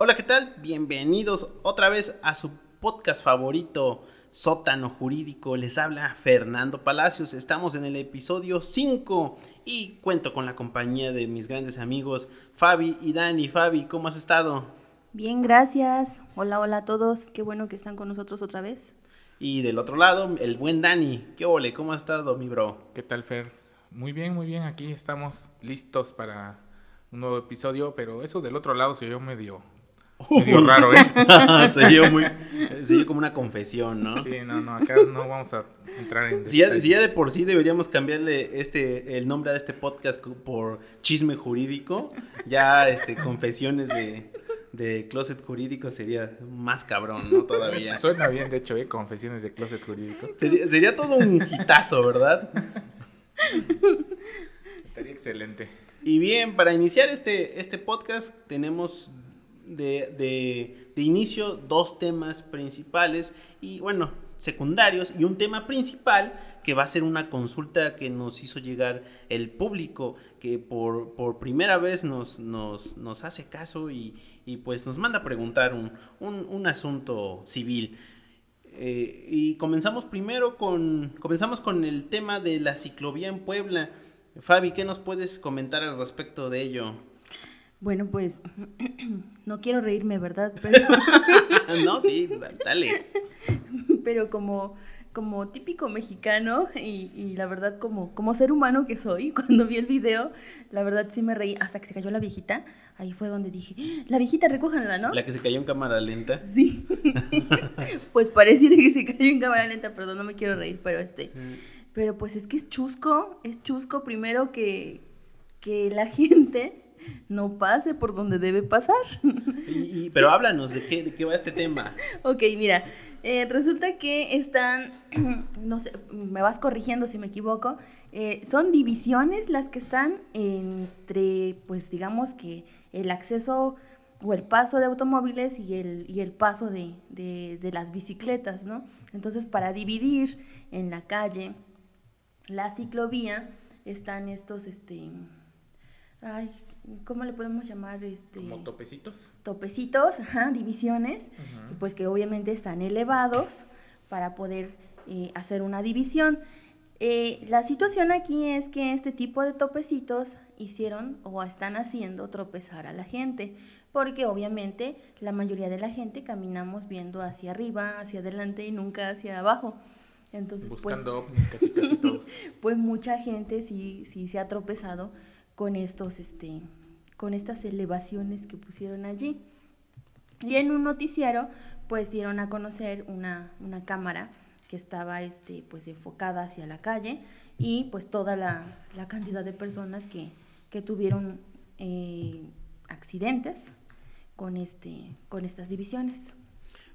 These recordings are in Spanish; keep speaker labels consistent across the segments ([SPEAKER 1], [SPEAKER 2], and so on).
[SPEAKER 1] Hola, ¿qué tal? Bienvenidos otra vez a su podcast favorito, Sótano Jurídico. Les habla Fernando Palacios. Estamos en el episodio 5 y cuento con la compañía de mis grandes amigos Fabi y Dani. Fabi, ¿cómo has estado?
[SPEAKER 2] Bien, gracias. Hola, hola a todos. Qué bueno que están con nosotros otra vez.
[SPEAKER 1] Y del otro lado, el buen Dani. ¿Qué ole? ¿Cómo has estado, mi bro?
[SPEAKER 3] ¿Qué tal, Fer? Muy bien, muy bien. Aquí estamos listos para un nuevo episodio, pero eso del otro lado se oyó medio Medio raro, ¿eh?
[SPEAKER 1] se dio muy. Se dio como una confesión, ¿no?
[SPEAKER 3] Sí, no, no, acá no vamos a entrar en.
[SPEAKER 1] Si ya, si ya, de por sí deberíamos cambiarle este el nombre a este podcast por chisme jurídico, ya este confesiones de, de closet jurídico sería más cabrón, ¿no? Todavía.
[SPEAKER 3] Suena bien, de hecho, ¿eh? Confesiones de closet jurídico.
[SPEAKER 1] Sería, sería todo un hitazo, ¿verdad?
[SPEAKER 3] Estaría excelente.
[SPEAKER 1] Y bien, para iniciar este, este podcast tenemos de, de, inicio dos temas principales y bueno, secundarios y un tema principal que va a ser una consulta que nos hizo llegar el público que por, por primera vez nos, nos, nos, hace caso y, y, pues nos manda a preguntar un, un, un asunto civil. Eh, y comenzamos primero con, comenzamos con el tema de la ciclovía en Puebla. Fabi, ¿qué nos puedes comentar al respecto de ello?
[SPEAKER 2] Bueno, pues no quiero reírme, ¿verdad? Pero...
[SPEAKER 1] no, sí, dale.
[SPEAKER 2] Pero como, como típico mexicano y, y, la verdad como, como ser humano que soy, cuando vi el video, la verdad sí me reí hasta que se cayó la viejita. Ahí fue donde dije, la viejita recójanla, ¿no?
[SPEAKER 1] La que se cayó en cámara lenta.
[SPEAKER 2] Sí. pues pareciera que se cayó en cámara lenta, perdón, no me quiero reír, pero este... Pero pues es que es chusco, es chusco primero que, que la gente no pase por donde debe pasar.
[SPEAKER 1] Y, pero háblanos, ¿de qué, ¿de qué va este tema?
[SPEAKER 2] ok, mira, eh, resulta que están, no sé, me vas corrigiendo si me equivoco, eh, son divisiones las que están entre, pues digamos que el acceso o el paso de automóviles y el, y el paso de, de, de las bicicletas, ¿no? Entonces, para dividir en la calle la ciclovía, están estos, este, ay, ¿cómo le podemos llamar? Este,
[SPEAKER 3] ¿Como topecitos?
[SPEAKER 2] Topecitos, ajá, divisiones, uh -huh. pues que obviamente están elevados para poder eh, hacer una división. Eh, la situación aquí es que este tipo de topecitos hicieron o están haciendo tropezar a la gente, porque obviamente la mayoría de la gente caminamos viendo hacia arriba, hacia adelante y nunca hacia abajo. Entonces,
[SPEAKER 3] Buscando
[SPEAKER 2] pues,
[SPEAKER 3] casi, casi todos.
[SPEAKER 2] pues mucha gente sí, sí se ha tropezado con estos, este, con estas elevaciones que pusieron allí. Y en un noticiero, pues dieron a conocer una, una cámara que estaba este, pues, enfocada hacia la calle y pues toda la, la cantidad de personas que, que tuvieron eh, accidentes con, este, con estas divisiones.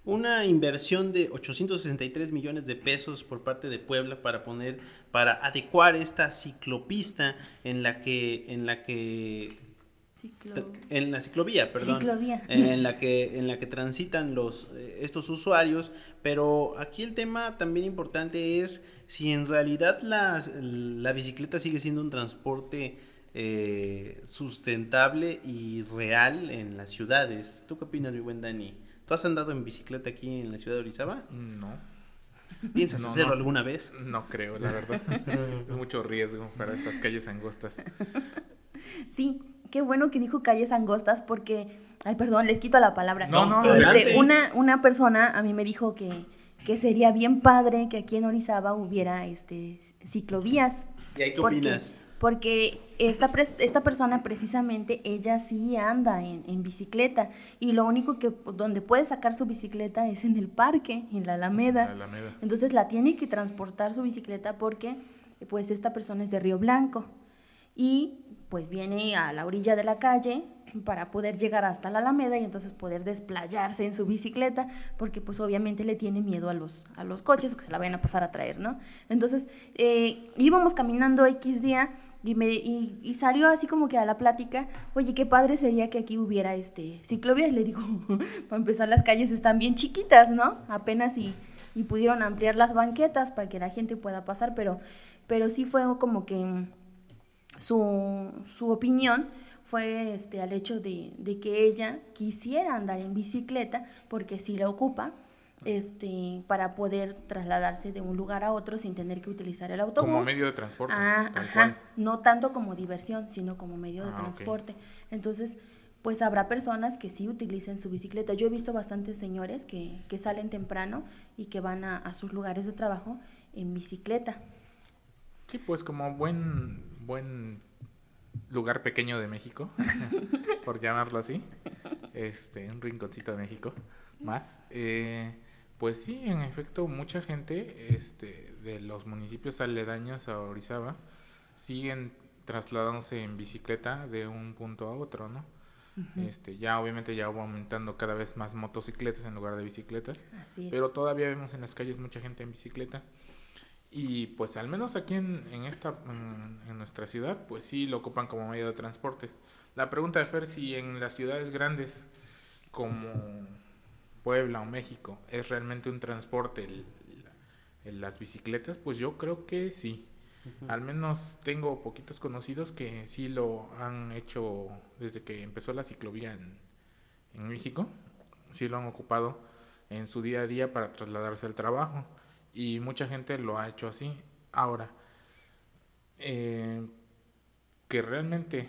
[SPEAKER 1] Una inversión de 863 millones de pesos por parte de Puebla para poner, para adecuar esta ciclopista en la que, en la que
[SPEAKER 2] Ciclo...
[SPEAKER 1] en la ciclovía, perdón,
[SPEAKER 2] ciclovía.
[SPEAKER 1] en la que en la que transitan los estos usuarios, pero aquí el tema también importante es si en realidad la, la bicicleta sigue siendo un transporte eh, sustentable y real en las ciudades. ¿Tú qué opinas, mi buen Dani? ¿Tú has andado en bicicleta aquí en la ciudad de Orizaba?
[SPEAKER 3] No.
[SPEAKER 1] ¿Piensas
[SPEAKER 3] no,
[SPEAKER 1] hacerlo
[SPEAKER 3] no,
[SPEAKER 1] alguna vez?
[SPEAKER 3] No creo, la verdad. es mucho riesgo para estas calles angostas.
[SPEAKER 2] Sí, qué bueno que dijo calles angostas porque, ay, perdón, les quito la palabra.
[SPEAKER 3] No, no,
[SPEAKER 2] este, una, una persona a mí me dijo que, que sería bien padre que aquí en Orizaba hubiera este, ciclovías.
[SPEAKER 1] ¿Y ahí qué
[SPEAKER 2] porque,
[SPEAKER 1] opinas?
[SPEAKER 2] Porque esta, esta persona precisamente, ella sí anda en, en, bicicleta y lo único que donde puede sacar su bicicleta es en el parque, en la Alameda.
[SPEAKER 3] La Alameda.
[SPEAKER 2] Entonces la tiene que transportar su bicicleta porque pues esta persona es de Río Blanco y pues viene a la orilla de la calle para poder llegar hasta la Alameda y entonces poder desplayarse en su bicicleta, porque pues obviamente le tiene miedo a los, a los coches que se la vayan a pasar a traer, ¿no? Entonces eh, íbamos caminando X día y, me, y, salió así como que a la plática, oye, qué padre sería que aquí hubiera este ciclovías, le digo, para empezar las calles están bien chiquitas, ¿no? Apenas y, y pudieron ampliar las banquetas para que la gente pueda pasar, pero, pero sí fue como que su, su opinión fue este, al hecho de, de que ella quisiera andar en bicicleta porque sí la ocupa este, para poder trasladarse de un lugar a otro sin tener que utilizar el autobús.
[SPEAKER 3] Como medio de transporte.
[SPEAKER 2] Ah, ajá.
[SPEAKER 3] cual.
[SPEAKER 2] No tanto como diversión, sino como medio de
[SPEAKER 3] Ah,
[SPEAKER 2] transporte. Entonces, pues habrá personas que sí utilicen su bicicleta. Yo he visto bastantes señores que, que salen temprano y que van a, a sus lugares de trabajo en bicicleta.
[SPEAKER 3] Sí, pues como buen, buen lugar pequeño de México, por llamarlo así, este, un rinconcito de México más. eh, pues sí, en efecto, mucha gente este, de los municipios aledaños a Orizaba siguen trasladándose en bicicleta de un punto a otro, ¿no? Este, ya obviamente ya va aumentando cada vez más motocicletas en lugar de bicicletas.
[SPEAKER 2] Así es.
[SPEAKER 3] Pero todavía vemos en las calles mucha gente en bicicleta. Y pues al menos aquí en, en esta en, en nuestra ciudad, pues sí lo ocupan como medio de transporte. La pregunta de Fer si en las ciudades grandes como Puebla o México es realmente un transporte el- la- el- las bicicletas, pues yo creo que sí. Al menos tengo poquitos conocidos que sí lo han hecho desde que empezó la ciclovía en, en México. Sí lo han ocupado en su día a día para trasladarse al trabajo. Y mucha gente lo ha hecho así. Ahora, eh, que realmente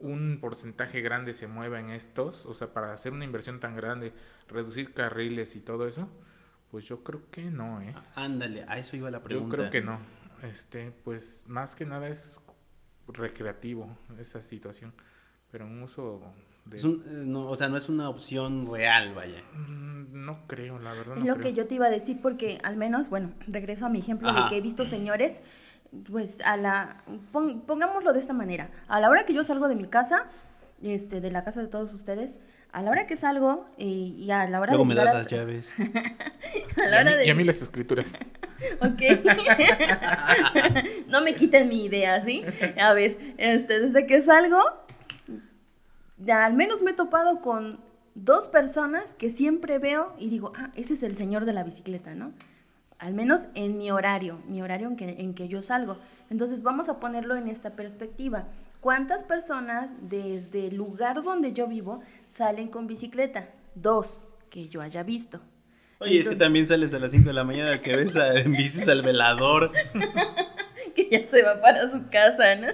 [SPEAKER 3] un porcentaje grande se mueva en estos, o sea, para hacer una inversión tan grande, reducir carriles y todo eso, pues yo creo que no, ¿eh?
[SPEAKER 1] Ándale, a eso iba la
[SPEAKER 3] Yo
[SPEAKER 1] pregunta.
[SPEAKER 3] creo que no. Este, pues más que nada es recreativo esa situación, pero un uso de
[SPEAKER 1] Es un- eh, no, o sea, no es una opción real, vaya.
[SPEAKER 3] Mm, no creo, la verdad
[SPEAKER 2] Es
[SPEAKER 3] no
[SPEAKER 2] lo
[SPEAKER 3] creo.
[SPEAKER 2] que yo te iba a decir porque al menos, bueno, regreso a mi ejemplo
[SPEAKER 1] Ajá.
[SPEAKER 2] de que he visto señores, pues a la, pon- pongámoslo de esta manera, a la hora que yo salgo de mi casa, este, de la casa de todos ustedes, a la hora que salgo eh, y a la hora
[SPEAKER 1] Luego
[SPEAKER 2] de
[SPEAKER 1] me
[SPEAKER 2] llegar
[SPEAKER 1] das
[SPEAKER 2] a-
[SPEAKER 1] las llaves.
[SPEAKER 2] a
[SPEAKER 3] Y
[SPEAKER 2] la
[SPEAKER 3] a,
[SPEAKER 2] hora
[SPEAKER 3] mí,
[SPEAKER 2] de...
[SPEAKER 3] y a mí las escrituras.
[SPEAKER 2] Ok. no me quiten mi idea, ¿sí? A ver, este, desde que salgo, ya al menos me he topado con dos personas que siempre veo y digo, ah, ese es el señor de la bicicleta, ¿no? Al menos en mi horario, mi horario en que, en que yo salgo. Entonces vamos a ponerlo en esta perspectiva. ¿Cuántas personas desde el lugar donde yo vivo salen con bicicleta? Dos, que yo haya visto.
[SPEAKER 1] Oye, es que
[SPEAKER 2] Entonces-
[SPEAKER 1] también sales a las 5 de la mañana que ves a, en bicis al velador.
[SPEAKER 2] que ya se va para su casa, ¿no?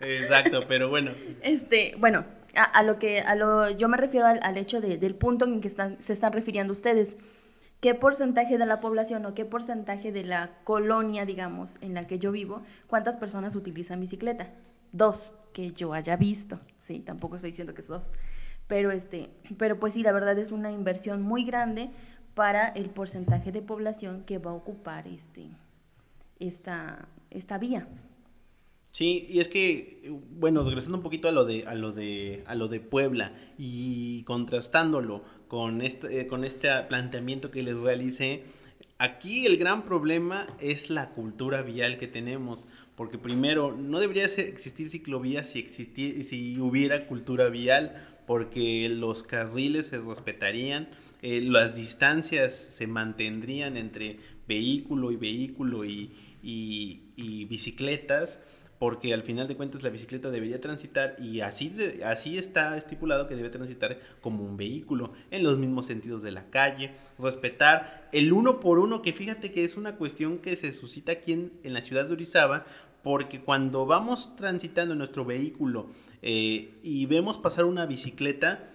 [SPEAKER 1] Exacto, pero bueno.
[SPEAKER 2] Este, bueno, a, a lo que a lo yo me refiero al, al hecho de- del punto en que están, se están refiriendo ustedes. ¿Qué porcentaje de la población o qué porcentaje de la colonia, digamos, en la que yo vivo, cuántas personas utilizan bicicleta? Dos, que yo haya visto. Sí, tampoco estoy diciendo que es dos. Pero este, pero pues sí, la verdad es una inversión muy grande para el porcentaje de población que va a ocupar este esta esta vía.
[SPEAKER 1] Sí, y es que, bueno, regresando un poquito a lo de, a lo de, a lo de Puebla y contrastándolo con este, eh, con este planteamiento que les realicé, aquí el gran problema es la cultura vial que tenemos, porque primero, no debería existir ciclovías si, existi- si hubiera cultura vial, porque los carriles se respetarían, eh, las distancias se mantendrían entre vehículo y vehículo y- y bicicletas, porque al final de cuentas la bicicleta debería transitar y así, así está estipulado que debe transitar como un vehículo en los mismos sentidos de la calle, respetar el uno por uno, que fíjate que es una cuestión que se suscita aquí en, en la ciudad de Orizaba, porque cuando vamos transitando nuestro vehículo eh, y vemos pasar una bicicleta,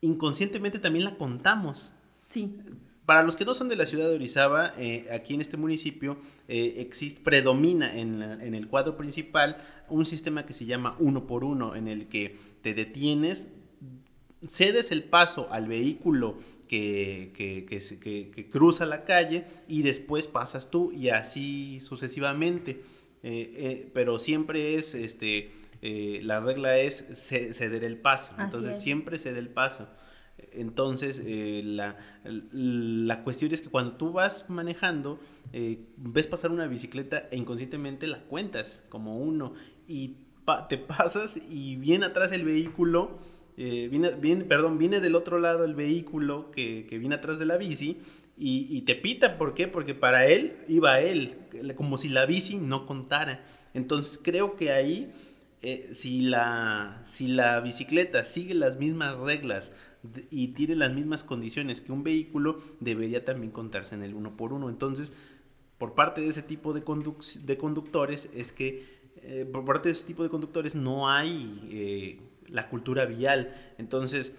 [SPEAKER 1] inconscientemente también la contamos.
[SPEAKER 2] Sí,
[SPEAKER 1] Para los que no son de la ciudad de Orizaba, eh, aquí en este municipio eh, existe, predomina en, la- en el cuadro principal un sistema que se llama uno por uno, en el que te detienes, cedes el paso al vehículo que, que- que que- que cruza la calle y después pasas tú y así sucesivamente. Eh, eh, pero siempre es, este, eh, la regla es ce- ceder el paso.
[SPEAKER 2] Así
[SPEAKER 1] Entonces
[SPEAKER 2] es.
[SPEAKER 1] siempre cede el paso. Entonces, eh, la, la cuestión es que cuando tú vas manejando, eh, ves pasar una bicicleta e inconscientemente la cuentas como uno y te pasas y viene atrás el vehículo, eh, viene, viene, perdón, viene del otro lado el vehículo que, que viene atrás de la bici y, te pita, ¿por qué? Porque para él iba él, como si la bici no contara. Entonces creo que ahí si, la, si la bicicleta sigue las mismas reglas y tiene las mismas condiciones que un vehículo, debería también contarse en el uno por uno. Entonces, por parte de ese tipo de, conductores es que, eh, por parte de ese tipo de conductores no hay eh, la cultura vial. Entonces,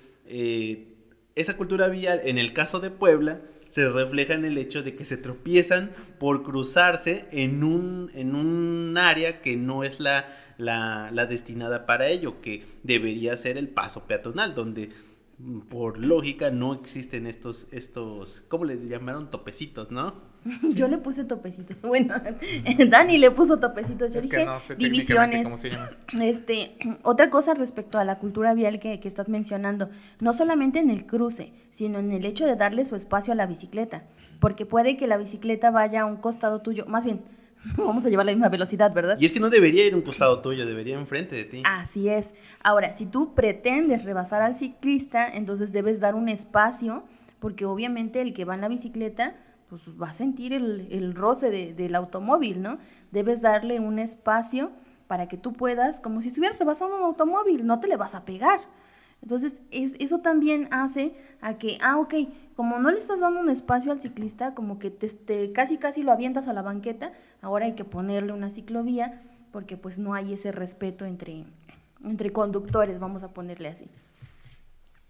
[SPEAKER 1] esa cultura vial, en el caso de Puebla, se refleja en el hecho de que se tropiezan por cruzarse en un, en un área que no es la, la, la destinada para ello, que debería ser el paso peatonal, donde por lógica no existen estos, estos, ¿cómo le llamaron? Topecitos, ¿no?
[SPEAKER 2] Yo le puse topecitos. Bueno, Dani le puso topecitos. Yo dije divisiones. Cómo se llama. Este, otra cosa respecto a la cultura vial que, que estás mencionando, no solamente en el cruce, sino en el hecho de darle su espacio a la bicicleta, porque puede que la bicicleta vaya a un costado tuyo, más bien, vamos a llevar la misma velocidad, ¿verdad?
[SPEAKER 1] Y es que no debería ir un costado tuyo, debería enfrente de ti.
[SPEAKER 2] Así es. Ahora, si tú pretendes rebasar al ciclista, entonces debes dar un espacio, porque obviamente el que va en la bicicleta pues va a sentir el, roce del automóvil, ¿no? Debes darle un espacio para que tú puedas, como si estuvieras rebasando un automóvil, no te le vas a pegar. Entonces, es, eso también hace a que, ah, ok, como no le estás dando un espacio al ciclista, como que te, casi casi lo avientas a la banqueta, ahora hay que ponerle una ciclovía, porque pues no hay ese respeto entre, entre conductores, vamos a ponerle así.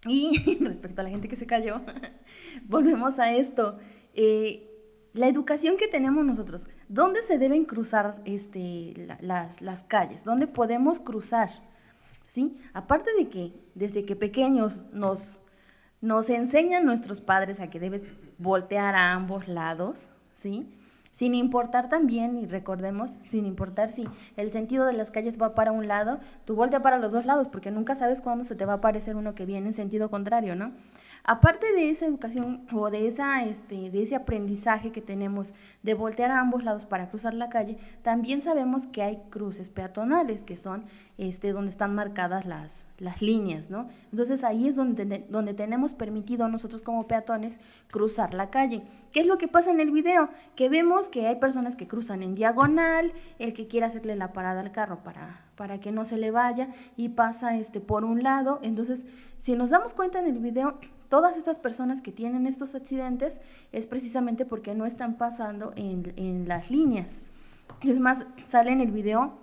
[SPEAKER 2] Y respecto a la gente que se cayó, volvemos a esto. Eh, la educación que tenemos nosotros, ¿dónde se deben cruzar este, las, las, calles? ¿Dónde podemos cruzar? ¿Sí? Aparte de que desde que pequeños nos, nos enseñan nuestros padres a que debes voltear a ambos lados, ¿sí? Sin importar también, y recordemos, sin importar si el sentido de las calles va para un lado, tú voltea para los dos lados, porque nunca sabes cuándo se te va a aparecer uno que viene en sentido contrario, ¿no? Aparte de esa educación o de, esa, este, de ese aprendizaje que tenemos de voltear a ambos lados para cruzar la calle, también sabemos que hay cruces peatonales, que son este, donde están marcadas las, líneas, ¿no? Entonces ahí es donde, tenemos permitido nosotros como peatones cruzar la calle. ¿Qué es lo que pasa en el video? Que vemos que hay personas que cruzan en diagonal, el que quiere hacerle la parada al carro para, para que no se le vaya y pasa este, por un lado. Entonces, si nos damos cuenta en el video, todas estas personas que tienen estos accidentes es precisamente porque no están pasando en, las líneas. Es más, sale en el video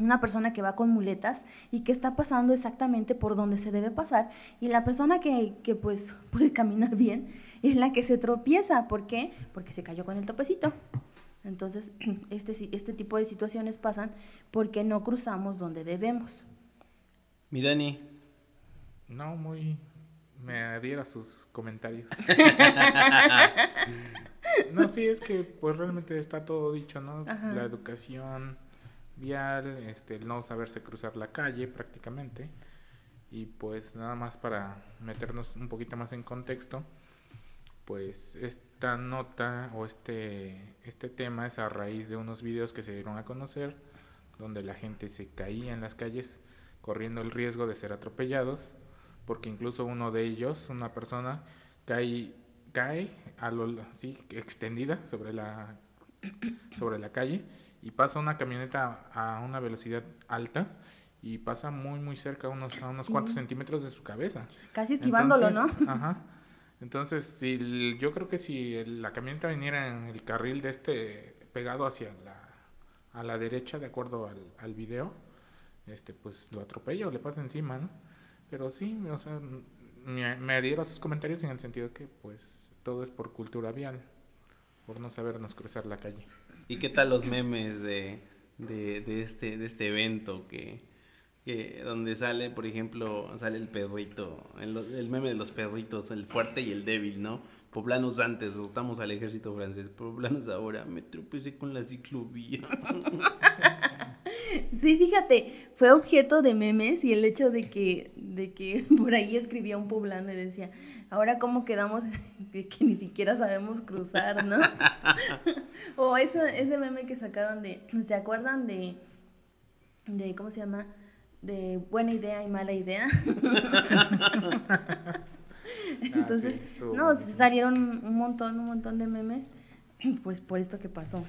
[SPEAKER 2] una persona que va con muletas y que está pasando exactamente por donde se debe pasar y la persona que, que, pues puede caminar bien es la que se tropieza. ¿Por qué? Porque se cayó con el topecito. Entonces, este, este tipo de situaciones pasan porque no cruzamos donde debemos.
[SPEAKER 1] Mi Dani.
[SPEAKER 3] No, muy, me adhiero a sus comentarios. no, sí, es que pues realmente está todo dicho, ¿no? La educación vial, este, el no saberse cruzar la calle prácticamente. Y pues nada más para meternos un poquito más en contexto, pues esta nota o este, este tema es a raíz de unos videos que se dieron a conocer, donde la gente se caía en las calles corriendo el riesgo de ser atropellados porque incluso uno de ellos, una persona, cae, cae a lo, así, extendida sobre la, sobre la calle y pasa una camioneta a una velocidad alta y pasa muy muy cerca, unos, a unos cuantos centímetros de su cabeza.
[SPEAKER 2] Casi esquivándolo, ¿no?
[SPEAKER 3] Ajá. Entonces, si, yo creo que si la camioneta viniera en el carril de este pegado hacia la, a la derecha, de acuerdo al, al video, este pues lo atropella o le pasa encima, ¿no? Pero sí, o sea, me, me adhiero a sus comentarios en el sentido que pues todo es por cultura vial, por no sabernos cruzar la calle.
[SPEAKER 1] ¿Y qué tal los memes de, de, de este, de este evento que, que, donde sale, por ejemplo, sale el perrito, el, el, meme de los perritos, el fuerte y el débil, ¿no? Poblanos antes, estamos al ejército francés, poblanos ahora, me tropecé con la ciclovía.
[SPEAKER 2] Sí, fíjate, fue objeto de memes y el hecho de que, de que por ahí escribía un poblano y decía, ahora cómo quedamos que ni siquiera sabemos cruzar, ¿no? o ese, ese meme que sacaron de, ¿se acuerdan de, de, ¿cómo se llama? De buena idea y mala idea. Ah, Entonces, no, salieron un montón, un montón de memes, pues por esto que pasó.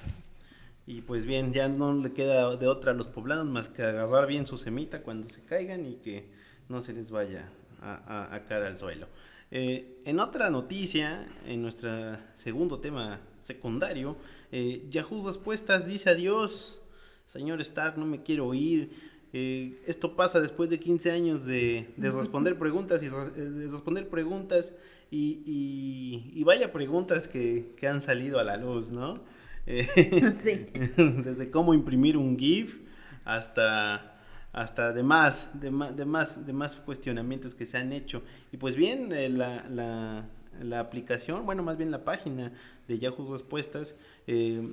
[SPEAKER 1] Y pues bien, ya no le queda de otra a los poblanos más que agarrar bien su semita cuando se caigan y que no se les vaya a, a, caer al suelo. Eh, en otra noticia, en nuestro segundo tema secundario, eh, Yahoo Respuestas dice adiós. Señor Stark, no me quiero ir. Eh, esto pasa después de 15 años de, responder preguntas y de responder preguntas y, y, vaya preguntas que, que, han salido a la luz, ¿no? sí. Desde cómo imprimir un GIF hasta hasta de más, de más, de más, de más cuestionamientos que se han hecho. Y pues bien, eh, la, la, la, aplicación, bueno, más bien la página de Yahoo Respuestas, eh,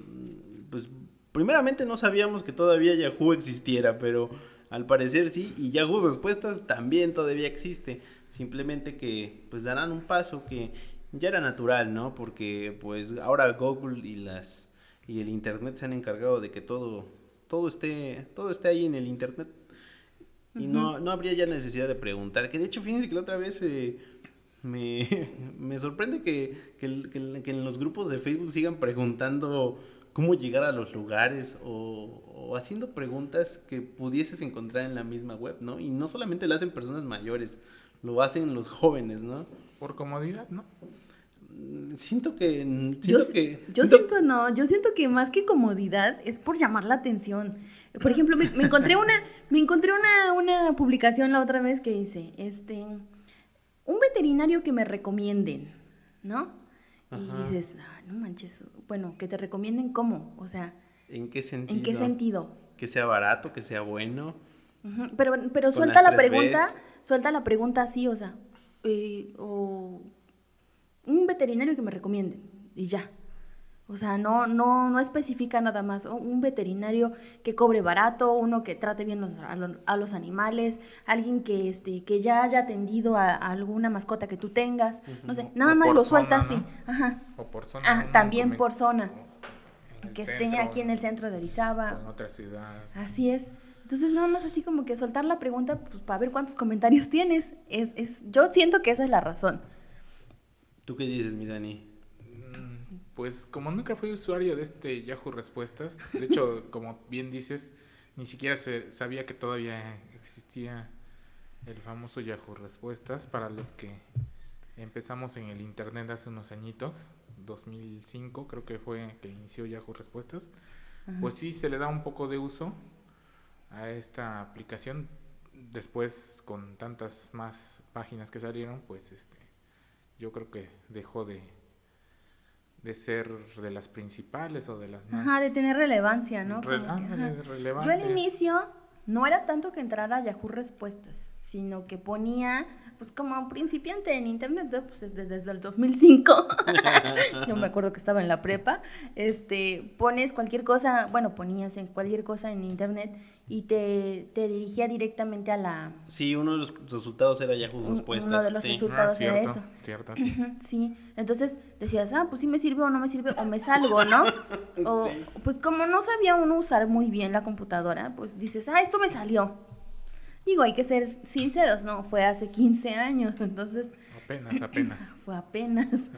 [SPEAKER 1] pues primeramente no sabíamos que todavía Yahoo existiera, pero al parecer sí, y Yahoo Respuestas también todavía existe, simplemente que pues darán un paso que ya era natural, ¿no? Porque pues ahora Google y las y el internet se han encargado de que todo todo esté todo esté ahí en el internet y no, no habría ya necesidad de preguntar. Que de hecho, fíjense que la otra vez eh, me, sorprende que, que, que, en los grupos de Facebook sigan preguntando cómo llegar a los lugares o, o, haciendo preguntas que pudieses encontrar en la misma web, ¿no? Y no solamente lo hacen personas mayores, lo hacen los jóvenes, ¿no?
[SPEAKER 3] Por comodidad, ¿no?
[SPEAKER 1] Siento que siento
[SPEAKER 2] yo,
[SPEAKER 1] que
[SPEAKER 2] yo siento... no yo siento que más que comodidad es por llamar la atención. Por ejemplo me, encontré una me encontré una, una, publicación la otra vez que dice este un veterinario que me recomienden no y dices ah, no manches bueno que te recomienden cómo o sea
[SPEAKER 1] en qué sentido
[SPEAKER 2] en qué sentido
[SPEAKER 1] que sea barato que sea bueno.
[SPEAKER 2] Pero pero suelta la pregunta suelta la pregunta así o sea eh, o un veterinario que me recomienden y ya. O sea, no, no, no especifica nada más. Un veterinario que cobre barato, uno que trate bien a, los animales, alguien que, este, que ya haya atendido a, alguna mascota que tú tengas. No sé, nada más lo suelta así. Ajá.
[SPEAKER 3] O por zona.
[SPEAKER 2] Ah, también por zona. Que esté aquí en el centro de Orizaba.
[SPEAKER 3] En otra ciudad.
[SPEAKER 2] Así es. Entonces, nada más así como que soltar la pregunta pues, para ver cuántos comentarios tienes. Es, es, yo siento que esa es la razón.
[SPEAKER 1] ¿Tú qué dices, mi Dani?
[SPEAKER 3] Mm, pues como nunca fui usuario de este Yahoo Respuestas, de hecho, como bien dices, ni siquiera se sabía que todavía existía el famoso Yahoo Respuestas para los que empezamos en el internet hace unos añitos, 2005 creo que fue que inició Yahoo Respuestas. Pues sí se le da un poco de uso a esta aplicación después con tantas más páginas que salieron, pues este yo creo que dejó de, de ser de las principales o de las más...
[SPEAKER 2] Ajá, de tener relevancia, ¿no? Yo al inicio no era tanto que entrara a Yahoo Respuestas, sino que ponía pues como principiante en internet, pues desde, el 2005, yo me acuerdo que estaba en la prepa, este, pones cualquier cosa, bueno, ponías en cualquier cosa en internet y te, dirigía directamente a la...
[SPEAKER 1] Sí, uno de los resultados era Yahoo Respuestas.
[SPEAKER 2] Uno de los resultados
[SPEAKER 3] ah,
[SPEAKER 2] era eso.
[SPEAKER 3] Cierto, sí.
[SPEAKER 2] sí, entonces decías, ah, pues sí me sirve o no me sirve, o me salgo, ¿no? O pues como no sabía uno usar muy bien la computadora, pues dices, ah, esto me salió Digo, hay que ser sinceros, ¿no? Fue hace 15 años, entonces...
[SPEAKER 3] Apenas, apenas.
[SPEAKER 2] Fue apenas.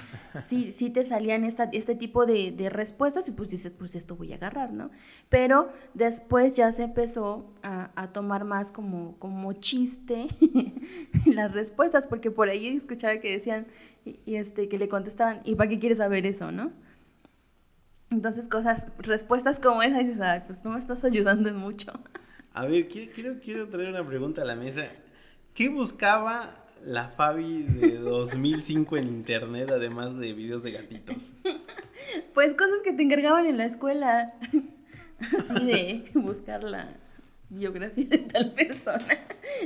[SPEAKER 2] Sí, sí te salían esta, este tipo de, de, respuestas y pues dices, pues esto voy a agarrar, ¿no? Pero después ya se empezó a, a tomar más como, como chiste las respuestas, porque por ahí escuchaba que decían, y, este, que le contestaban, ¿y para qué quieres saber eso, no? Entonces cosas, respuestas como esa, dices, ay, pues no me estás ayudando en mucho.
[SPEAKER 1] A ver, quiero, quiero, traer una pregunta a la mesa. ¿Qué buscaba la Fabi de 2005 en internet, además de videos de gatitos?
[SPEAKER 2] Pues cosas que te encargaban en la escuela. Así de buscar la biografía de tal persona.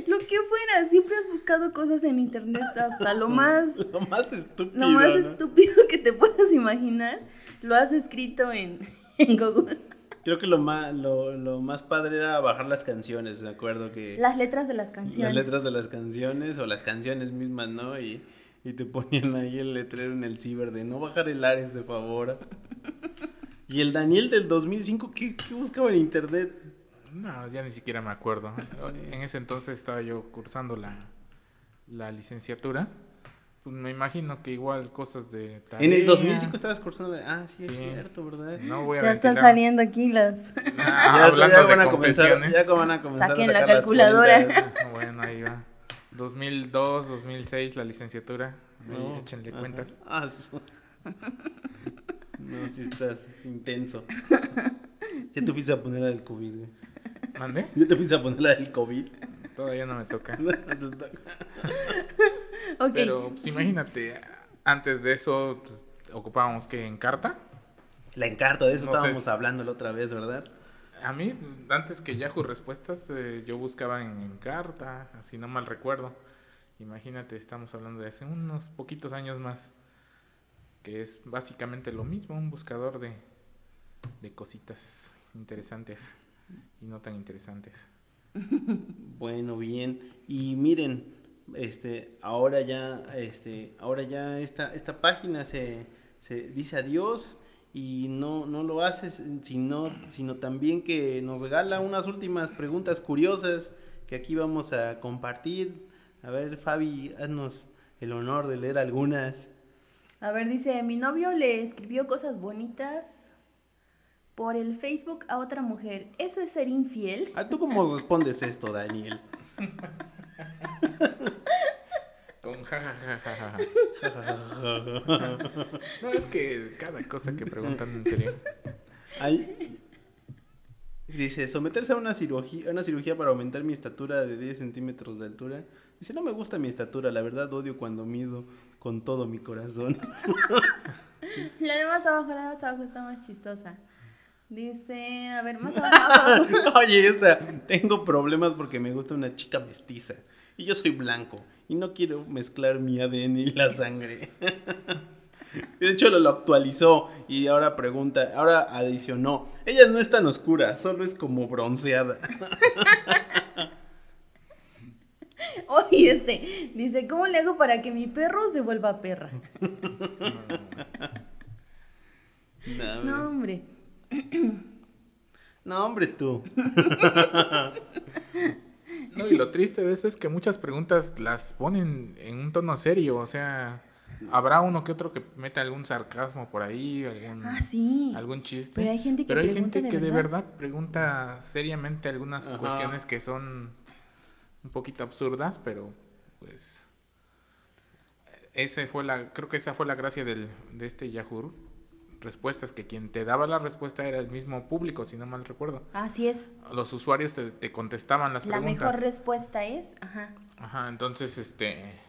[SPEAKER 2] Lo que fuera, siempre has buscado cosas en internet hasta lo más...
[SPEAKER 1] lo más estúpido.
[SPEAKER 2] Lo más estúpido que te puedas imaginar. Lo has escrito en, en Google.
[SPEAKER 1] Creo que lo más, lo, lo, más padre era bajar las canciones, me acuerdo que...
[SPEAKER 2] Las letras de las canciones.
[SPEAKER 1] Las letras de las canciones o las canciones mismas, ¿no? Y, y te ponían ahí el letrero en el ciber de no bajar el Ares, de favor. y el Daniel del 2005, ¿qué, qué buscaba en internet?
[SPEAKER 3] No, ya ni siquiera me acuerdo. En ese entonces estaba yo cursando la, la licenciatura Pues me imagino que igual cosas de
[SPEAKER 1] En el 2005 estabas cursando. de- Ah, sí, es cierto, ¿verdad?
[SPEAKER 3] No voy a
[SPEAKER 2] Ya están
[SPEAKER 3] ventilar.
[SPEAKER 2] saliendo aquí las...
[SPEAKER 3] Ah,
[SPEAKER 1] ya,
[SPEAKER 3] hablando
[SPEAKER 1] ya
[SPEAKER 3] de
[SPEAKER 1] van a comenzar, ya van a comenzar
[SPEAKER 2] Saquen
[SPEAKER 1] a
[SPEAKER 2] la
[SPEAKER 1] sacar
[SPEAKER 2] calculadora.
[SPEAKER 1] cuentas.
[SPEAKER 3] Bueno, ahí va. 2002, 2006 la licenciatura. Ahí
[SPEAKER 1] No,
[SPEAKER 3] échenle
[SPEAKER 1] ajá.
[SPEAKER 3] cuentas.
[SPEAKER 1] Ah, su- No, sí estás intenso. Ya te fuiste a poner la del COVID, güey.
[SPEAKER 3] ¿Mande?
[SPEAKER 1] Ya te fuiste a poner la del COVID.
[SPEAKER 3] Todavía no me toca. Pero pues imagínate, antes de eso pues, ocupábamos que en carta.
[SPEAKER 1] La encarta, de eso
[SPEAKER 3] No sé.
[SPEAKER 1] estábamos hablando la otra vez, ¿verdad?
[SPEAKER 3] A mí, antes que Yahoo Respuestas, eh, yo buscaba en, en carta, así no mal recuerdo. Imagínate, estamos hablando de hace unos poquitos años más, que es básicamente lo mismo, un buscador de, de cositas interesantes y no tan interesantes.
[SPEAKER 1] Bueno, bien. Y miren, este, ahora ya, este, ahora ya esta, esta página se, se dice adiós y no, no lo hace sino, sino también que nos regala unas últimas preguntas curiosas que aquí vamos a compartir. A ver, Fabi, haznos el honor de leer algunas.
[SPEAKER 2] A ver, dice, mi novio le escribió cosas bonitas por el Facebook a otra mujer. ¿Eso es ser infiel?
[SPEAKER 1] Ah, ¿Tú cómo respondes esto, Daniel?
[SPEAKER 3] Con jajajajaja. no, es que cada cosa que preguntan en serio.
[SPEAKER 1] Ay, dice, someterse a una cirugía, una cirugía para aumentar mi estatura de 10 centímetros de altura. Dice, no me gusta mi estatura, la verdad odio cuando mido con todo mi corazón.
[SPEAKER 2] La de más abajo, la de más abajo está más chistosa. Dice, a ver, más abajo.
[SPEAKER 1] Oye, esta, tengo problemas porque me gusta una chica mestiza. Y yo soy blanco. Y no quiero mezclar mi ADN y la sangre. De hecho, lo, lo actualizó y ahora pregunta, ahora adicionó. Ella no es tan oscura, solo es como bronceada.
[SPEAKER 2] Oye, este, dice, ¿cómo le hago para que mi perro se vuelva perra?
[SPEAKER 1] No,
[SPEAKER 2] No, hombre.
[SPEAKER 1] no, hombre, tú.
[SPEAKER 3] No, y lo triste de eso es que muchas preguntas las ponen en un tono serio, o sea, habrá uno que otro que mete algún sarcasmo por ahí, algún,
[SPEAKER 2] Ah, sí.
[SPEAKER 3] algún chiste.
[SPEAKER 2] Pero hay gente que
[SPEAKER 3] Pero hay
[SPEAKER 2] pregunta
[SPEAKER 3] gente
[SPEAKER 2] de
[SPEAKER 3] que de
[SPEAKER 2] verdad.
[SPEAKER 3] verdad pregunta seriamente algunas
[SPEAKER 1] Ajá.
[SPEAKER 3] cuestiones que son un poquito absurdas, pero pues ese fue la, creo que esa fue la gracia del, de este Yahoo respuestas, que quien te daba la respuesta era el mismo público, si no mal recuerdo.
[SPEAKER 2] Así es.
[SPEAKER 3] Los usuarios te, te contestaban las
[SPEAKER 2] La
[SPEAKER 3] preguntas.
[SPEAKER 2] mejor respuesta es, ajá.
[SPEAKER 3] Ajá, entonces este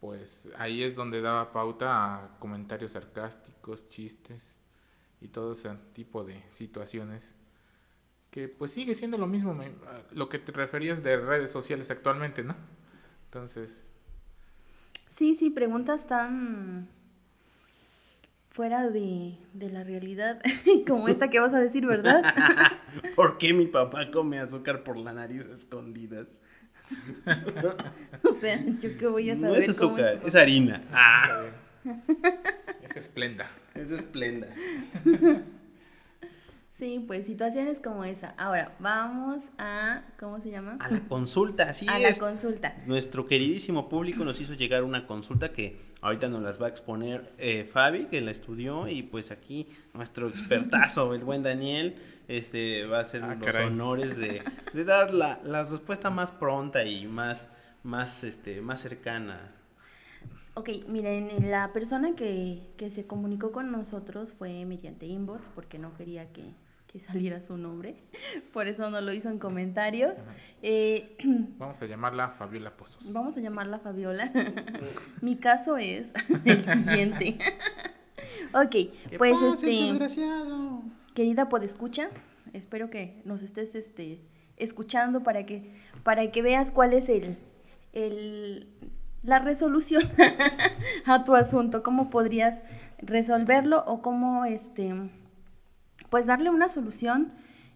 [SPEAKER 3] pues ahí es donde daba pauta a comentarios sarcásticos, chistes y todo ese tipo de situaciones que pues sigue siendo lo mismo me- lo que te referías de redes sociales actualmente, ¿no? Entonces,
[SPEAKER 2] Sí, sí, preguntas tan fuera de, de la realidad como esta que vas a decir, ¿verdad?
[SPEAKER 1] ¿Por qué mi papá come azúcar por la nariz a escondidas?
[SPEAKER 2] O sea, yo qué voy a saber.
[SPEAKER 1] No es
[SPEAKER 2] cómo
[SPEAKER 1] azúcar,
[SPEAKER 2] tu
[SPEAKER 1] es harina. Ah,
[SPEAKER 3] es esplenda.
[SPEAKER 1] es esplenda.
[SPEAKER 2] Sí, pues situaciones como esa. Ahora, vamos a, ¿cómo se llama?
[SPEAKER 1] A la consulta, así
[SPEAKER 2] A la
[SPEAKER 1] es.
[SPEAKER 2] consulta.
[SPEAKER 1] Nuestro queridísimo público nos hizo llegar una consulta que ahorita nos las va a exponer eh, Fabi, que la estudió, y pues aquí nuestro expertazo, el buen Daniel, este va a hacer
[SPEAKER 3] Ah,
[SPEAKER 1] los
[SPEAKER 3] caray.
[SPEAKER 1] honores de, de dar la, la respuesta más pronta y más, más, este, más cercana.
[SPEAKER 2] Ok, miren, la persona que, que se comunicó con nosotros fue mediante inbox porque no quería que, que saliera su nombre. Por eso no lo hizo en comentarios. Eh,
[SPEAKER 3] Vamos a llamarla Fabiola Pozos.
[SPEAKER 2] Vamos a llamarla Fabiola. Mi caso es el siguiente. ok, pues este,
[SPEAKER 1] desgraciado?
[SPEAKER 2] querida podescucha, espero que nos estés este, escuchando para que, para que veas cuál es el, el, la resolución a tu asunto, cómo podrías resolverlo o cómo este, pues darle una solución,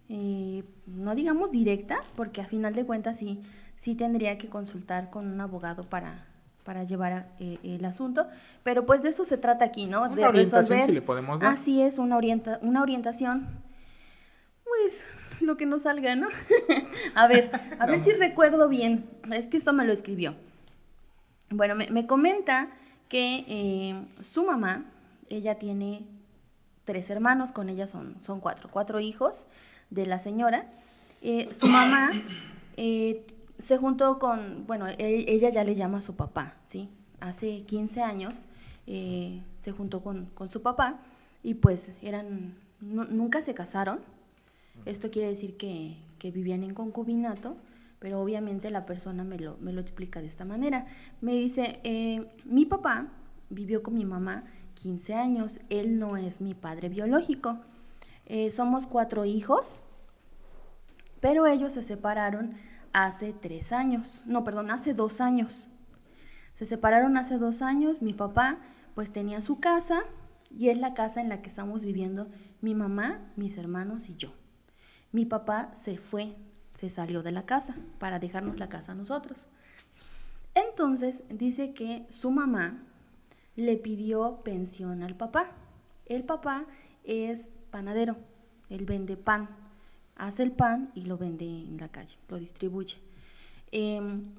[SPEAKER 2] eh, no digamos directa, porque a final de cuentas sí, sí tendría que consultar con un abogado para, para llevar a- eh, el asunto, pero pues de eso se trata aquí, ¿no?
[SPEAKER 3] Una
[SPEAKER 2] de
[SPEAKER 3] orientación,
[SPEAKER 2] resolver.
[SPEAKER 3] si le podemos dar.
[SPEAKER 2] Así es, una, orienta una orientación. Pues lo que nos salga, ¿no? a ver, a ver si recuerdo bien. Es que esto me lo escribió. Bueno, me, me comenta que eh, su mamá, ella tiene tres hermanos, con ella son, son cuatro, cuatro hijos de la señora. Eh, su mamá eh, se juntó con, bueno, e- ella ya le llama a su papá, ¿sí? Hace 15 años eh, se juntó con, con su papá y pues eran, nu- nunca se casaron. Esto quiere decir que, que vivían en concubinato, pero obviamente la persona me lo, me lo explica de esta manera. Me dice, mi papá vivió con mi mamá 15 años, él no es mi padre biológico. Eh, somos cuatro hijos, pero ellos se separaron hace tres años, no, perdón, hace dos años. Se separaron hace dos años, mi papá pues tenía su casa y es la casa en la que estamos viviendo mi mamá, mis hermanos y yo. Mi papá se fue, se salió de la casa para dejarnos la casa a nosotros. Entonces dice que su mamá le pidió pensión al papá. El papá es panadero, él vende pan, hace el pan y lo vende en la calle, lo distribuye. Em,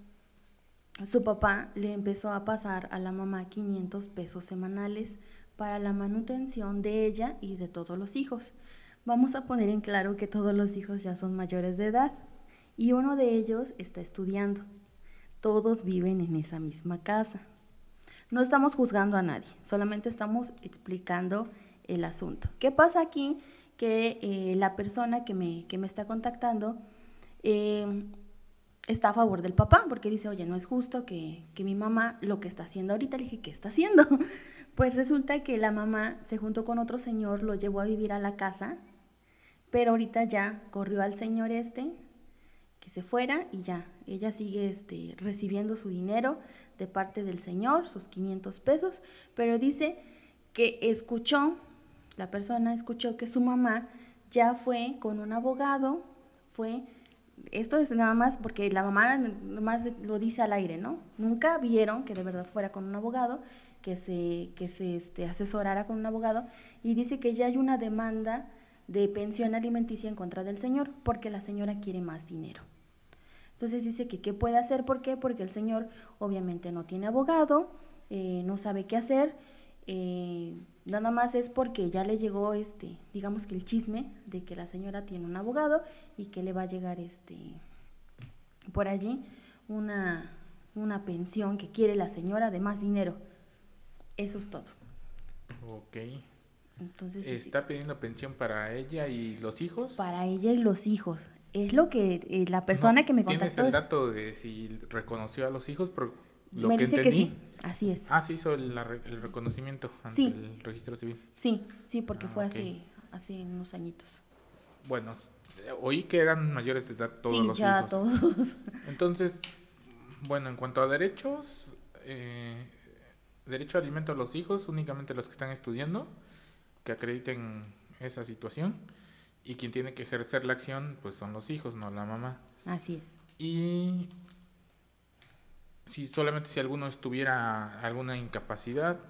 [SPEAKER 2] su papá le empezó a pasar a la mamá 500 pesos semanales para la manutención de ella y de todos los hijos. Vamos a poner en claro que todos los hijos ya son mayores de edad y uno de ellos está estudiando. Todos viven en esa misma casa. No estamos juzgando a nadie, solamente estamos explicando el asunto. ¿Qué pasa aquí? Que eh, la persona que me, que me está contactando eh, está a favor del papá, porque dice, oye, no es justo que, que mi mamá lo que está haciendo ahorita, le dije, ¿qué está haciendo? Pues resulta que la mamá se juntó con otro señor, lo llevó a vivir a la casa, pero ahorita ya corrió al señor este, que se fuera y ya, ella sigue este, recibiendo su dinero de parte del señor, sus 500 pesos, pero dice que escuchó, la persona escuchó que su mamá ya fue con un abogado, fue esto es nada más porque la mamá nomás lo dice al aire, ¿no? Nunca vieron que de verdad fuera con un abogado, que se, que se este, asesorara con un abogado, y dice que ya hay una demanda de pensión alimenticia en contra del señor, porque la señora quiere más dinero. Entonces dice que qué puede hacer, ¿por qué? Porque el señor obviamente no tiene abogado, eh, no sabe qué hacer, eh, nada más es porque ya le llegó este, digamos que el chisme de que la señora tiene un abogado y que le va a llegar este por allí una, una pensión que quiere la señora de más dinero. Eso es todo.
[SPEAKER 3] Ok.
[SPEAKER 2] Entonces
[SPEAKER 3] Está pidiendo pensión para ella y los hijos.
[SPEAKER 2] para ella y los hijos. Es lo que eh, la persona
[SPEAKER 3] No,
[SPEAKER 2] que me
[SPEAKER 3] ¿Tienes
[SPEAKER 2] contactó
[SPEAKER 3] el dato de si reconoció a los hijos? Por lo
[SPEAKER 2] me
[SPEAKER 3] que
[SPEAKER 2] dice
[SPEAKER 3] entendí.
[SPEAKER 2] que sí. Así es.
[SPEAKER 3] Ah, sí hizo el, reconocimiento ante
[SPEAKER 2] Sí.
[SPEAKER 3] el registro civil.
[SPEAKER 2] Sí, sí, porque
[SPEAKER 3] Ah,
[SPEAKER 2] fue
[SPEAKER 3] ok.
[SPEAKER 2] hace, hace unos añitos.
[SPEAKER 3] Bueno, oí que eran mayores de edad todos
[SPEAKER 2] sí,
[SPEAKER 3] los
[SPEAKER 2] ya
[SPEAKER 3] hijos.
[SPEAKER 2] todos.
[SPEAKER 3] Entonces, bueno, en cuanto a derechos, eh, derecho a alimento a los hijos, únicamente los que están estudiando, que acrediten esa situación, y quien tiene que ejercer la acción, pues son los hijos, no la mamá.
[SPEAKER 2] Así es.
[SPEAKER 3] Y si solamente si alguno estuviera alguna incapacidad,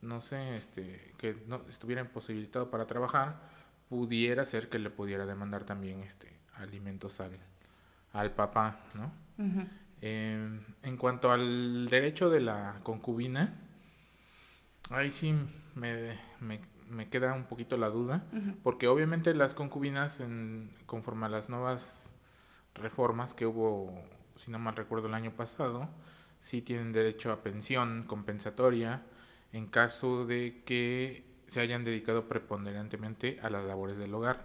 [SPEAKER 3] no sé, este, que no estuviera imposibilitado para trabajar, pudiera ser que le pudiera demandar también este alimentos al, al papá, ¿no? Eh, en cuanto al derecho de la concubina, ahí sí me, me, me queda un poquito la duda, porque obviamente las concubinas, en, conforme a las nuevas reformas que hubo, si no mal recuerdo, el año pasado, sí tienen derecho a pensión compensatoria en caso de que se hayan dedicado preponderantemente a las labores del hogar.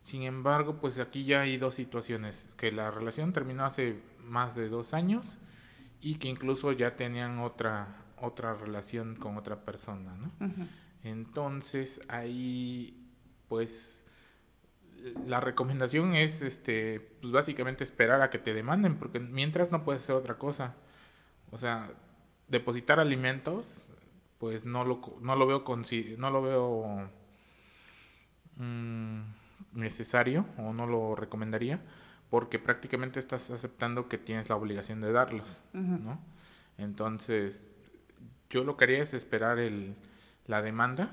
[SPEAKER 3] Sin embargo, pues aquí ya hay dos situaciones, que la relación terminó hace más de dos años y que incluso ya tenían otra, otra relación con otra persona, ¿no? Entonces ahí, pues, la recomendación es, este, pues básicamente esperar a que te demanden, porque mientras no puedes hacer otra cosa. O sea, depositar alimentos, pues no lo, no lo veo, no lo veo mm, necesario o no lo recomendaría, porque prácticamente estás aceptando que tienes la obligación de darlos, ¿no? Entonces, yo lo que haría es esperar el, la demanda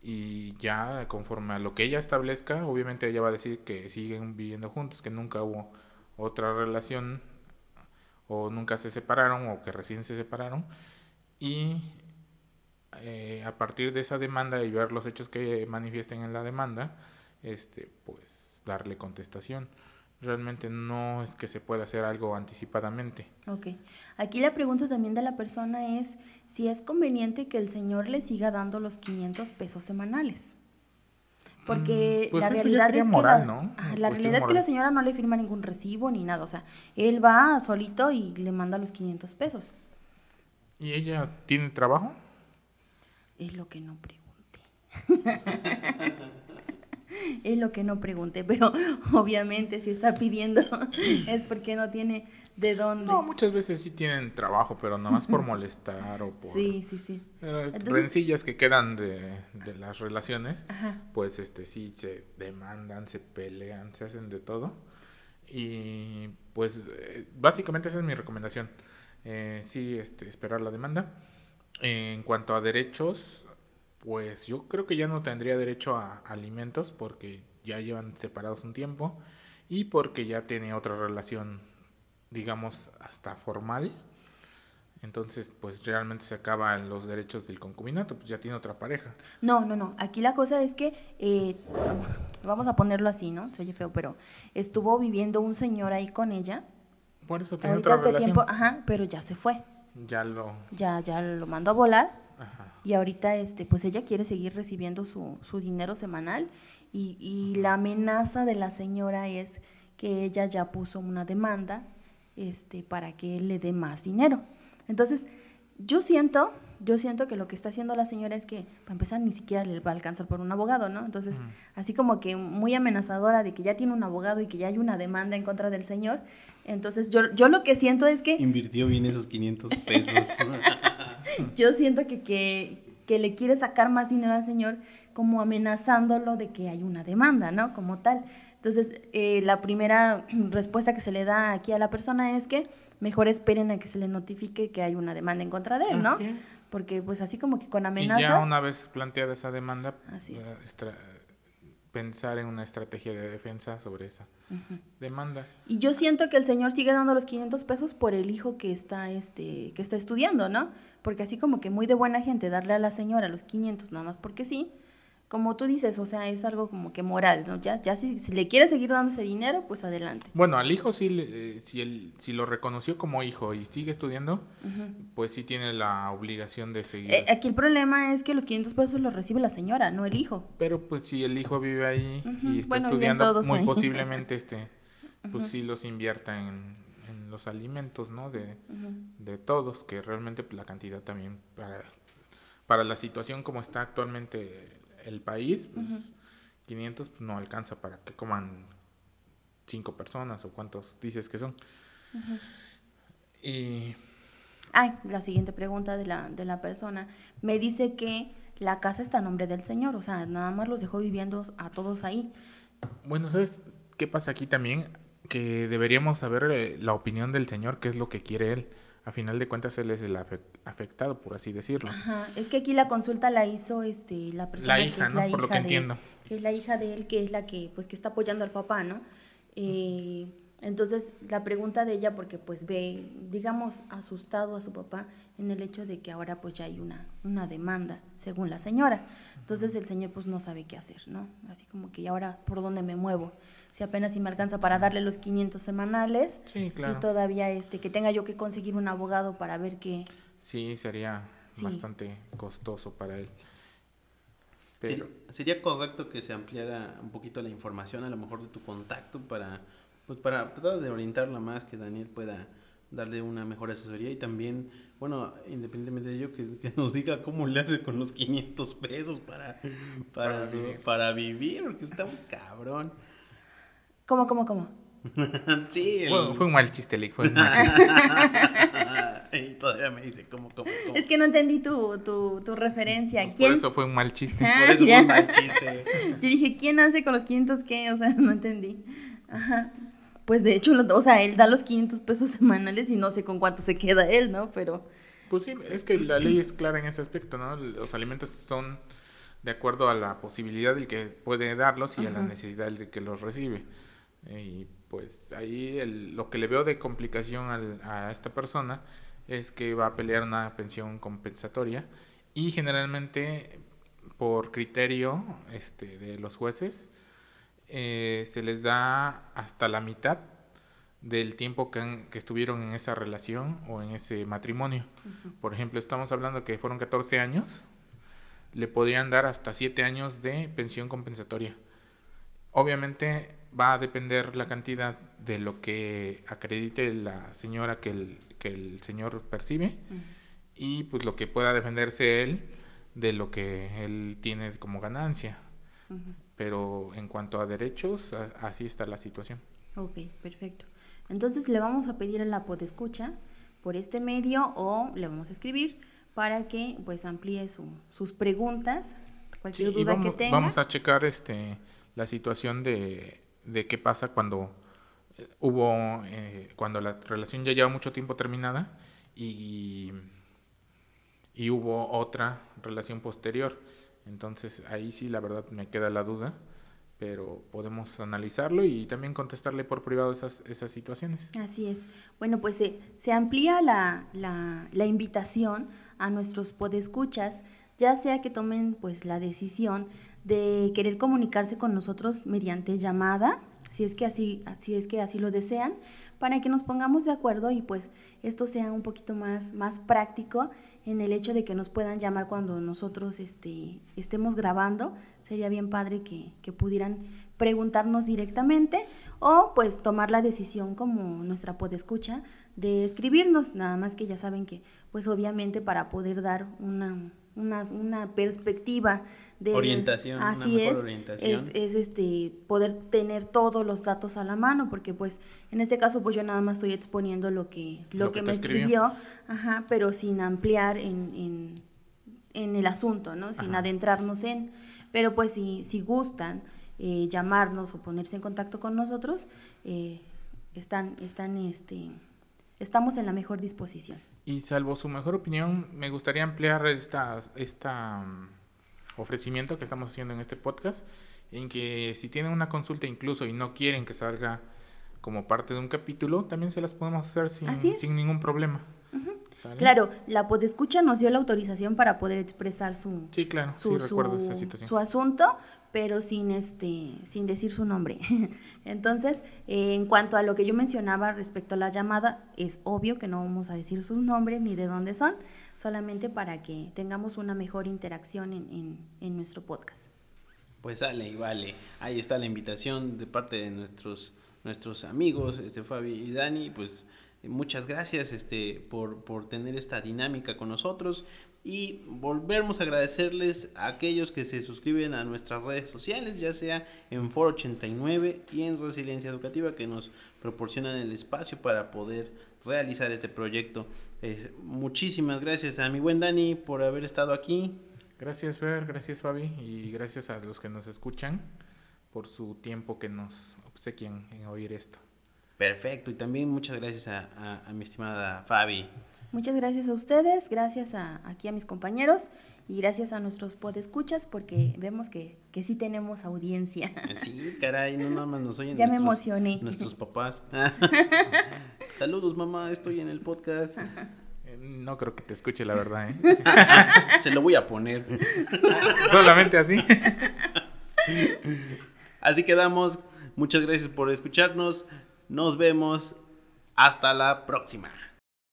[SPEAKER 3] y ya conforme a lo que ella establezca, obviamente ella va a decir que siguen viviendo juntos, que nunca hubo otra relación o nunca se separaron o que recién se separaron y eh, a partir de esa demanda y ver los hechos que manifiesten en la demanda, este, pues darle contestación. Realmente no es que se pueda hacer algo anticipadamente.
[SPEAKER 2] Ok. Aquí la pregunta también de la persona es si es conveniente que el señor le siga dando los 500 pesos semanales. Porque
[SPEAKER 3] Mm, pues
[SPEAKER 2] la realidad
[SPEAKER 3] sería
[SPEAKER 2] es que
[SPEAKER 3] moral,
[SPEAKER 2] la,
[SPEAKER 3] ¿no?
[SPEAKER 2] La realidad es que la señora no le firma ningún recibo ni nada, o sea, él va solito y le manda los 500 pesos.
[SPEAKER 3] ¿Y ella tiene trabajo?
[SPEAKER 2] Es lo que no pregunté. es lo que no pregunté, pero obviamente si está pidiendo es porque no tiene de dónde.
[SPEAKER 3] No, muchas veces sí tienen trabajo, pero nomás por molestar o por
[SPEAKER 2] Sí, sí, sí.
[SPEAKER 3] eh,
[SPEAKER 2] Entonces-
[SPEAKER 3] rencillas que quedan de, de las relaciones.
[SPEAKER 2] Ajá.
[SPEAKER 3] Pues este sí se demandan, se pelean, se hacen de todo. Y pues eh, básicamente esa es mi recomendación. Eh, sí, este, esperar la demanda. En cuanto a derechos, pues yo creo que ya no tendría derecho a alimentos porque ya llevan separados un tiempo y porque ya tiene otra relación, digamos, hasta formal. Entonces, pues realmente se acaban los derechos del concubinato, pues ya tiene otra pareja.
[SPEAKER 2] No, no, no. Aquí la cosa es que, eh, vamos a ponerlo así, ¿no? Se oye feo, pero estuvo viviendo un señor ahí con ella.
[SPEAKER 3] Por eso tiene
[SPEAKER 2] Ahorita
[SPEAKER 3] otra
[SPEAKER 2] este
[SPEAKER 3] relación.
[SPEAKER 2] tiempo, ajá, pero ya se fue.
[SPEAKER 3] Ya lo...
[SPEAKER 2] Ya, ya lo mandó a volar.
[SPEAKER 3] Ajá.
[SPEAKER 2] Y ahorita, este, pues ella quiere seguir recibiendo su, su dinero semanal. Y, y la amenaza de la señora es que ella ya puso una demanda este, para que él le dé más dinero. Entonces, yo siento, yo siento que lo que está haciendo la señora es que, para empezar, ni siquiera le va a alcanzar por un abogado, ¿no? Entonces, así como que muy amenazadora de que ya tiene un abogado y que ya hay una demanda en contra del señor. Entonces, yo, yo lo que siento es que
[SPEAKER 1] Invirtió bien esos 500 pesos.
[SPEAKER 2] yo siento que, que, que le quiere sacar más dinero al señor como amenazándolo de que hay una demanda, ¿no? Como tal. Entonces, eh, la primera respuesta que se le da aquí a la persona es que mejor esperen a que se le notifique que hay una demanda en contra de él, ¿no?
[SPEAKER 3] Así es.
[SPEAKER 2] Porque pues así como que con
[SPEAKER 3] Y
[SPEAKER 2] amenazas...
[SPEAKER 3] ya una vez planteada esa demanda,
[SPEAKER 2] Así es.
[SPEAKER 3] Pensar en una estrategia de defensa sobre esa demanda.
[SPEAKER 2] Y yo siento que el señor sigue dando los 500 pesos por el hijo que está, este, que está estudiando, ¿no? Porque así como que muy de buena gente darle a la señora los 500 nada más porque sí, como tú dices, o sea, es algo como que moral, ¿no? Ya, ya si, si le quiere seguir dando ese dinero, pues adelante.
[SPEAKER 3] Bueno, al hijo sí, le- eh, si, él, si lo reconoció como hijo y sigue estudiando, pues sí tiene la obligación de seguir.
[SPEAKER 2] Eh, aquí el problema es que los 500 pesos los recibe la señora, no el hijo.
[SPEAKER 3] Pero pues si el hijo vive ahí y está
[SPEAKER 2] Bueno,
[SPEAKER 3] estudiando, muy
[SPEAKER 2] ahí.
[SPEAKER 3] posiblemente este, pues sí los invierta en, en los alimentos, ¿no? De, de todos, que realmente la cantidad también para, para la situación como está actualmente el país, pues 500 pues, no alcanza para que coman cinco personas o cuántos dices que son. Y
[SPEAKER 2] Ay, la siguiente pregunta de la, de la persona. Me dice que la casa está a nombre del señor, o sea, nada más los dejó viviendo a todos ahí.
[SPEAKER 3] Bueno, ¿sabes qué pasa aquí también? Que deberíamos saber eh, la opinión del señor, qué es lo que quiere él. A final de cuentas, él es el afe- afectado, por así decirlo.
[SPEAKER 2] Ajá, es que aquí la consulta la hizo este la persona
[SPEAKER 3] La
[SPEAKER 2] que
[SPEAKER 3] hija,
[SPEAKER 2] es
[SPEAKER 3] ¿no?
[SPEAKER 2] la
[SPEAKER 3] Por lo
[SPEAKER 2] hija
[SPEAKER 3] que
[SPEAKER 2] de-
[SPEAKER 3] entiendo.
[SPEAKER 2] que es la hija de él, que es la que pues que está apoyando al papá, ¿no? Eh, entonces la pregunta de ella porque pues ve, digamos, asustado a su papá en el hecho de que ahora pues ya hay una una demanda, según la señora. Entonces el señor pues no sabe qué hacer, ¿no? Así como que ¿y ahora por dónde me muevo? Si apenas si me alcanza para darle los 500 semanales
[SPEAKER 3] Sí, claro.
[SPEAKER 2] y todavía este que tenga yo que conseguir un abogado para ver qué
[SPEAKER 3] Sí, sería
[SPEAKER 2] Sí.
[SPEAKER 3] bastante costoso para él. Pero,
[SPEAKER 1] Sería, sería correcto que se ampliara un poquito la información, a lo mejor de tu contacto, para, pues para tratar de orientarla más, que Daniel pueda darle una mejor asesoría y también, bueno, independientemente de ello, que, que nos diga cómo le hace con los 500 pesos para, para,
[SPEAKER 3] Para
[SPEAKER 1] su-
[SPEAKER 3] vivir.
[SPEAKER 1] para vivir, porque está un cabrón.
[SPEAKER 2] ¿Cómo, cómo, cómo?
[SPEAKER 1] sí, el-
[SPEAKER 3] fue, fue un mal chiste, Lick, fue un mal chiste.
[SPEAKER 1] y todavía me dice cómo, cómo, cómo.
[SPEAKER 2] Es que no entendí tu, tu, tu referencia.
[SPEAKER 3] Pues
[SPEAKER 2] ¿Quién?
[SPEAKER 3] Por eso fue un mal chiste.
[SPEAKER 2] Ah,
[SPEAKER 1] Por eso
[SPEAKER 2] ya.
[SPEAKER 1] fue un mal chiste.
[SPEAKER 2] Yo dije, ¿quién hace con los 500 qué? O sea, no entendí. Ajá. Pues de hecho, lo- o sea, él da los 500 pesos semanales y no sé con cuánto se queda él, ¿no? Pero,
[SPEAKER 3] Pues sí, es que la ley es clara en ese aspecto, ¿no? Los alimentos son de acuerdo a la posibilidad del que puede darlos y a la necesidad del que los recibe. Y pues ahí el, lo que le veo de complicación al, a esta persona es que va a pelear una pensión compensatoria y generalmente por criterio este, de los jueces eh, se les da hasta la mitad del tiempo que, que, estuvieron en esa relación o en ese matrimonio. Por ejemplo, estamos hablando que fueron 14 años, le podrían dar hasta 7 años de pensión compensatoria. Obviamente va a depender la cantidad de lo que acredite la señora que el, que el señor percibe y pues lo que pueda defenderse él de lo que él tiene como ganancia. Pero en cuanto a derechos, así está la situación.
[SPEAKER 2] Ok, perfecto. Entonces le vamos a pedir a la podescucha por este medio o le vamos a escribir para que pues amplíe su, sus preguntas, cualquier duda
[SPEAKER 3] vamos,
[SPEAKER 2] que tenga.
[SPEAKER 3] Vamos a checar este la situación de, de qué pasa cuando eh, hubo eh, cuando la relación ya lleva mucho tiempo terminada y, y hubo otra relación posterior. Entonces ahí sí la verdad me queda la duda pero podemos analizarlo y también contestarle por privado esas, esas situaciones.
[SPEAKER 2] Así es. Bueno, pues se, se amplía la, la, la, invitación a nuestros podescuchas, ya sea que tomen pues la decisión de querer comunicarse con nosotros mediante llamada, si es que así, si es que así lo desean, para que nos pongamos de acuerdo y pues esto sea un poquito más, más práctico en el hecho de que nos puedan llamar cuando nosotros este, estemos grabando. Sería bien padre que, que pudieran preguntarnos directamente o pues tomar la decisión como nuestra podescucha de escribirnos, nada más que ya saben que pues obviamente para poder dar una, una, una perspectiva de
[SPEAKER 1] orientación,
[SPEAKER 2] así
[SPEAKER 1] una
[SPEAKER 2] es,
[SPEAKER 1] orientación.
[SPEAKER 2] es, es este poder tener todos los datos a la mano, porque pues en este caso pues yo nada más estoy exponiendo lo que, lo,
[SPEAKER 3] Lo
[SPEAKER 2] que,
[SPEAKER 3] que
[SPEAKER 2] me
[SPEAKER 3] escribió.
[SPEAKER 2] escribió, ajá, pero sin ampliar en, en, en el asunto, ¿no? Sin
[SPEAKER 3] Ajá.
[SPEAKER 2] adentrarnos en, pero pues si, si gustan eh, llamarnos o ponerse en contacto con nosotros, eh, están, están, este, estamos en la mejor disposición.
[SPEAKER 3] Y salvo su mejor opinión, me gustaría ampliar esta, esta mm, ofrecimiento que estamos haciendo en este podcast, en que si tienen una consulta incluso y no quieren que salga como parte de un capítulo, también se las podemos hacer sin, sin ningún problema.
[SPEAKER 2] Claro, la podescucha nos dio la autorización para poder expresar su,
[SPEAKER 3] Sí, claro,
[SPEAKER 2] su,
[SPEAKER 3] sí
[SPEAKER 2] su-
[SPEAKER 3] esa situación.
[SPEAKER 2] su asunto, pero sin este, sin decir su nombre. Entonces, eh, en cuanto a lo que yo mencionaba respecto a la llamada, es obvio que no vamos a decir sus nombres ni de dónde son, solamente para que tengamos una mejor interacción en, en- en nuestro podcast.
[SPEAKER 1] Pues sale y vale. Ahí está la invitación de parte de nuestros nuestros amigos, este Fabi y Dani, pues muchas gracias este por, por tener esta dinámica con nosotros y volvemos a agradecerles a aquellos que se suscriben a nuestras redes sociales, ya sea en Foro 89 y en Resiliencia Educativa que nos proporcionan el espacio para poder realizar este proyecto. Eh, muchísimas gracias a mi buen Dani por haber estado aquí.
[SPEAKER 3] Gracias, Fer, gracias, Fabi, y gracias a los que nos escuchan por su tiempo que nos obsequian en oír esto.
[SPEAKER 1] Perfecto, y también muchas gracias a, a- a mi estimada Fabi.
[SPEAKER 2] Muchas gracias a ustedes, gracias a, aquí a mis compañeros y gracias a nuestros podescuchas porque vemos que, que sí tenemos audiencia.
[SPEAKER 1] Sí, caray, no nada más nos oyen
[SPEAKER 2] Ya me emocioné.
[SPEAKER 1] Nuestros papás. Saludos, mamá, estoy en el podcast.
[SPEAKER 3] Eh, No creo que te escuche la verdad, ¿eh?
[SPEAKER 1] Se lo voy a poner.
[SPEAKER 3] Solamente así.
[SPEAKER 1] Así quedamos. Muchas gracias por escucharnos. Nos vemos. Hasta la próxima.